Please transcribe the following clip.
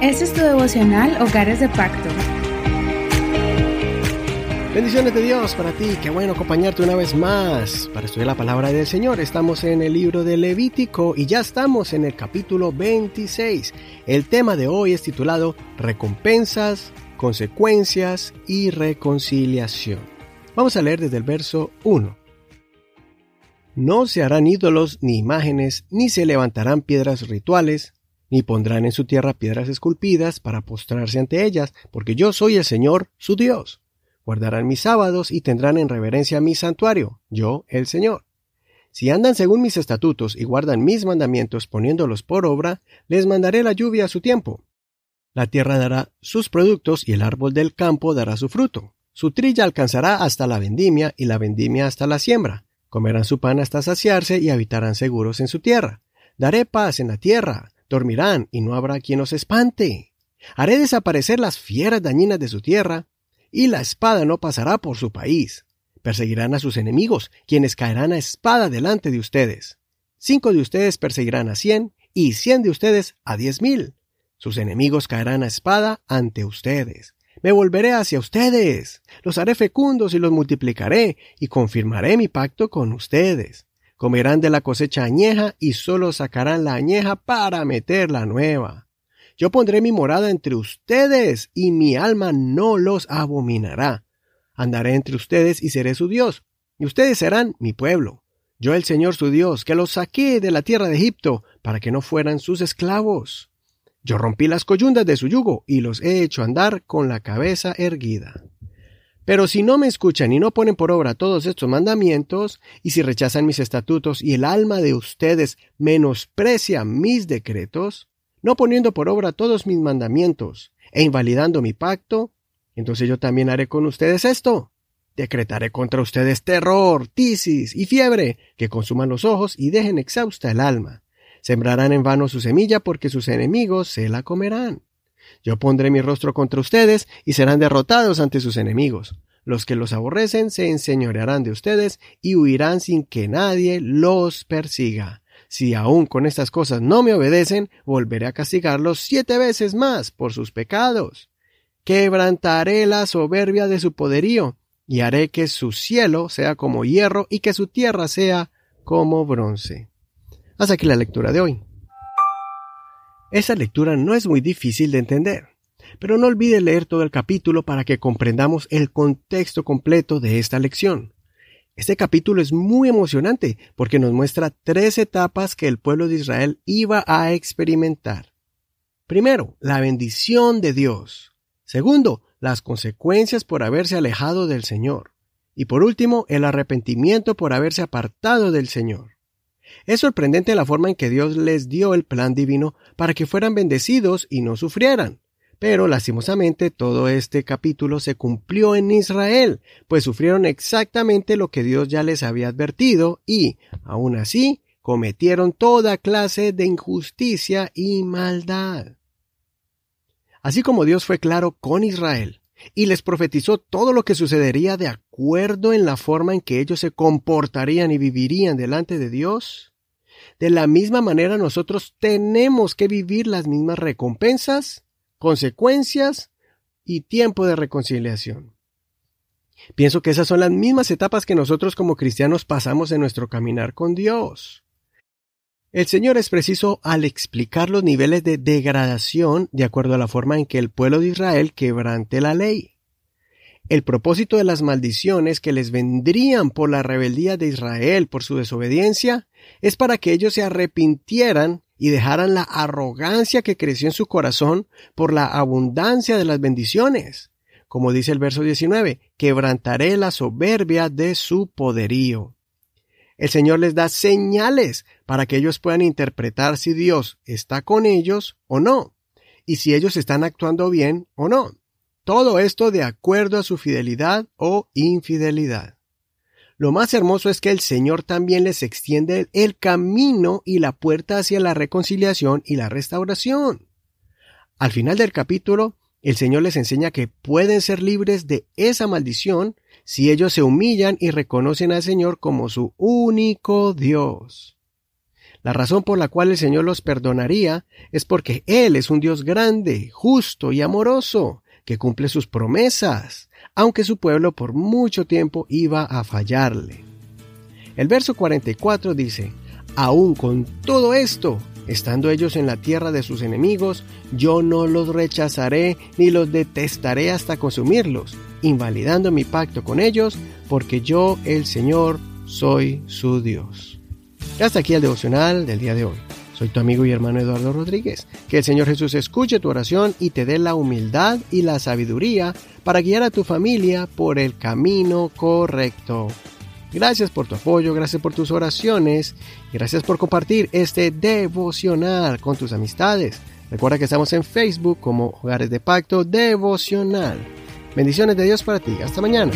Este es tu devocional Hogares de Pacto. Bendiciones de Dios para ti, qué bueno acompañarte una vez más para estudiar la palabra del Señor. Estamos en el libro de Levítico y ya estamos en el capítulo 26. El tema de hoy es titulado Recompensas, consecuencias y reconciliación. Vamos a leer desde el verso 1. No se harán ídolos ni imágenes, ni se levantarán piedras rituales, ni pondrán en su tierra piedras esculpidas para postrarse ante ellas, porque yo soy el Señor, su Dios. Guardarán mis sábados y tendrán en reverencia mi santuario, yo el Señor. Si andan según mis estatutos y guardan mis mandamientos poniéndolos por obra, les mandaré la lluvia a su tiempo. La tierra dará sus productos y el árbol del campo dará su fruto. Su trilla alcanzará hasta la vendimia y la vendimia hasta la siembra. Comerán su pan hasta saciarse y habitarán seguros en su tierra. Daré paz en la tierra, dormirán y no habrá quien os espante. Haré desaparecer las fieras dañinas de su tierra, y la espada no pasará por su país. Perseguirán a sus enemigos, quienes caerán a espada delante de ustedes. Cinco de ustedes perseguirán a cien, y cien de ustedes a diez mil. Sus enemigos caerán a espada ante ustedes. Me volveré hacia ustedes, los haré fecundos y los multiplicaré, y confirmaré mi pacto con ustedes. Comerán de la cosecha añeja y solo sacarán la añeja para meter la nueva. Yo pondré mi morada entre ustedes y mi alma no los abominará. Andaré entre ustedes y seré su Dios, y ustedes serán mi pueblo. Yo el Señor su Dios, que los saqué de la tierra de Egipto, para que no fueran sus esclavos. Yo rompí las coyundas de su yugo y los he hecho andar con la cabeza erguida. Pero si no me escuchan y no ponen por obra todos estos mandamientos, y si rechazan mis estatutos y el alma de ustedes menosprecia mis decretos, no poniendo por obra todos mis mandamientos e invalidando mi pacto, entonces yo también haré con ustedes esto. Decretaré contra ustedes terror, tisis y fiebre, que consuman los ojos y dejen exhausta el alma. Sembrarán en vano su semilla porque sus enemigos se la comerán. Yo pondré mi rostro contra ustedes y serán derrotados ante sus enemigos. Los que los aborrecen se enseñorearán de ustedes y huirán sin que nadie los persiga. Si aún con estas cosas no me obedecen, volveré a castigarlos siete veces más por sus pecados. Quebrantaré la soberbia de su poderío, y haré que su cielo sea como hierro y que su tierra sea como bronce. Hasta aquí la lectura de hoy. Esa lectura no es muy difícil de entender, pero no olvide leer todo el capítulo para que comprendamos el contexto completo de esta lección. Este capítulo es muy emocionante porque nos muestra tres etapas que el pueblo de Israel iba a experimentar. Primero, la bendición de Dios. Segundo, las consecuencias por haberse alejado del Señor. Y por último, el arrepentimiento por haberse apartado del Señor. Es sorprendente la forma en que Dios les dio el plan divino para que fueran bendecidos y no sufrieran. Pero lastimosamente todo este capítulo se cumplió en Israel, pues sufrieron exactamente lo que Dios ya les había advertido y, aun así, cometieron toda clase de injusticia y maldad. Así como Dios fue claro con Israel y les profetizó todo lo que sucedería de acuerdo en la forma en que ellos se comportarían y vivirían delante de Dios, de la misma manera nosotros tenemos que vivir las mismas recompensas, consecuencias y tiempo de reconciliación. Pienso que esas son las mismas etapas que nosotros como cristianos pasamos en nuestro caminar con Dios. El Señor es preciso al explicar los niveles de degradación de acuerdo a la forma en que el pueblo de Israel quebrante la ley. El propósito de las maldiciones que les vendrían por la rebeldía de Israel por su desobediencia es para que ellos se arrepintieran y dejaran la arrogancia que creció en su corazón por la abundancia de las bendiciones. Como dice el verso 19, quebrantaré la soberbia de su poderío. El Señor les da señales para que ellos puedan interpretar si Dios está con ellos o no, y si ellos están actuando bien o no. Todo esto de acuerdo a su fidelidad o infidelidad. Lo más hermoso es que el Señor también les extiende el camino y la puerta hacia la reconciliación y la restauración. Al final del capítulo, el Señor les enseña que pueden ser libres de esa maldición si ellos se humillan y reconocen al Señor como su único Dios. La razón por la cual el Señor los perdonaría es porque Él es un Dios grande, justo y amoroso, que cumple sus promesas, aunque su pueblo por mucho tiempo iba a fallarle. El verso 44 dice, Aún con todo esto, estando ellos en la tierra de sus enemigos, yo no los rechazaré ni los detestaré hasta consumirlos, invalidando mi pacto con ellos, porque yo, el Señor, soy su Dios. Hasta aquí el devocional del día de hoy. Soy tu amigo y hermano Eduardo Rodríguez. Que el Señor Jesús escuche tu oración y te dé la humildad y la sabiduría para guiar a tu familia por el camino correcto. Gracias por tu apoyo, gracias por tus oraciones y gracias por compartir este devocional con tus amistades. Recuerda que estamos en Facebook como Hogares de Pacto Devocional. Bendiciones de Dios para ti. Hasta mañana.